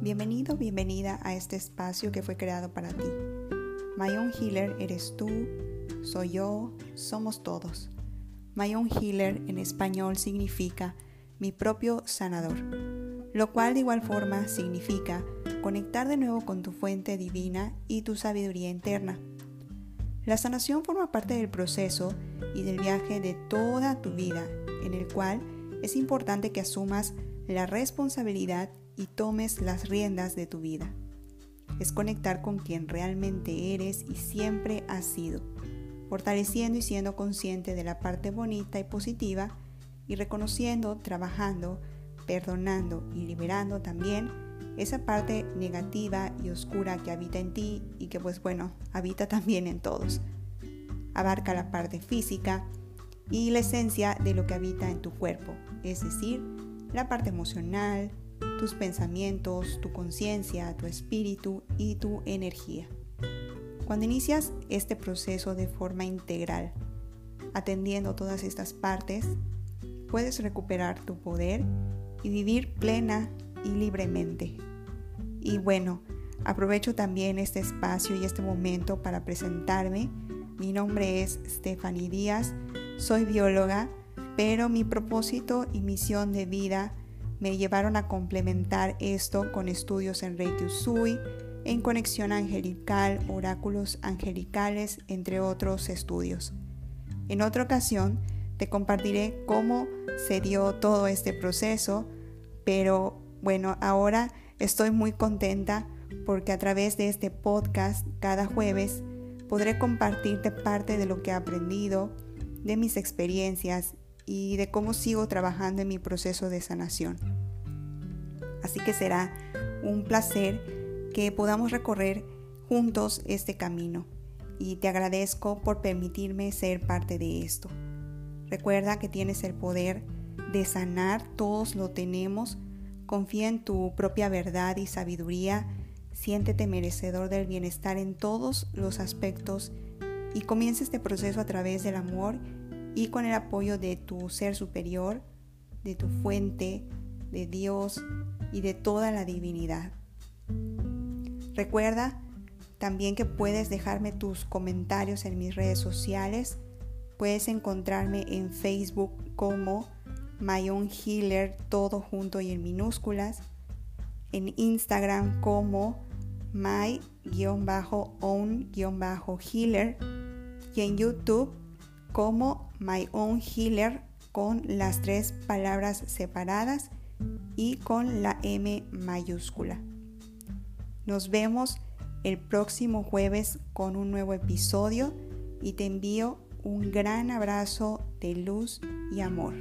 Bienvenido, bienvenida a este espacio que fue creado para ti. My Own Healer eres tú, soy yo, somos todos. My Own Healer en español significa mi propio sanador, lo cual de igual forma significa conectar de nuevo con tu fuente divina y tu sabiduría interna. La sanación forma parte del proceso y del viaje de toda tu vida, en el cual es importante que asumas la responsabilidad y tomes las riendas de tu vida. Es conectar con quien realmente eres y siempre has sido, fortaleciendo y siendo consciente de la parte bonita y positiva y reconociendo, trabajando, perdonando y liberando también esa parte negativa y oscura que habita en ti y que pues bueno, habita también en todos. Abarca la parte física y la esencia de lo que habita en tu cuerpo, es decir, la parte emocional, tus pensamientos, tu conciencia, tu espíritu y tu energía. Cuando inicias este proceso de forma integral, atendiendo todas estas partes, puedes recuperar tu poder y vivir plena y libremente. Y bueno, aprovecho también este espacio y este momento para presentarme. Mi nombre es Stephanie Díaz, soy bióloga, pero mi propósito y misión de vida me llevaron a complementar esto con estudios en Reiki Usui, en conexión angelical, oráculos angelicales, entre otros estudios. En otra ocasión te compartiré cómo se dio todo este proceso, pero bueno, ahora estoy muy contenta porque a través de este podcast cada jueves podré compartirte parte de lo que he aprendido, de mis experiencias y de cómo sigo trabajando en mi proceso de sanación. Así que será un placer que podamos recorrer juntos este camino y te agradezco por permitirme ser parte de esto. Recuerda que tienes el poder de sanar, todos lo tenemos. Confía en tu propia verdad y sabiduría. Siéntete merecedor del bienestar en todos los aspectos y comienza este proceso a través del amor y con el apoyo de tu ser superior, de tu fuente, de Dios y de toda la divinidad. Recuerda también que puedes dejarme tus comentarios en mis redes sociales. Puedes encontrarme en Facebook como My Own Healer, todo junto y en minúsculas. En Instagram como my-own-healer. Y en YouTube como My Own Healer con las tres palabras separadas y con la M mayúscula. Nos vemos el próximo jueves con un nuevo episodio y te envío un gran abrazo de luz y amor.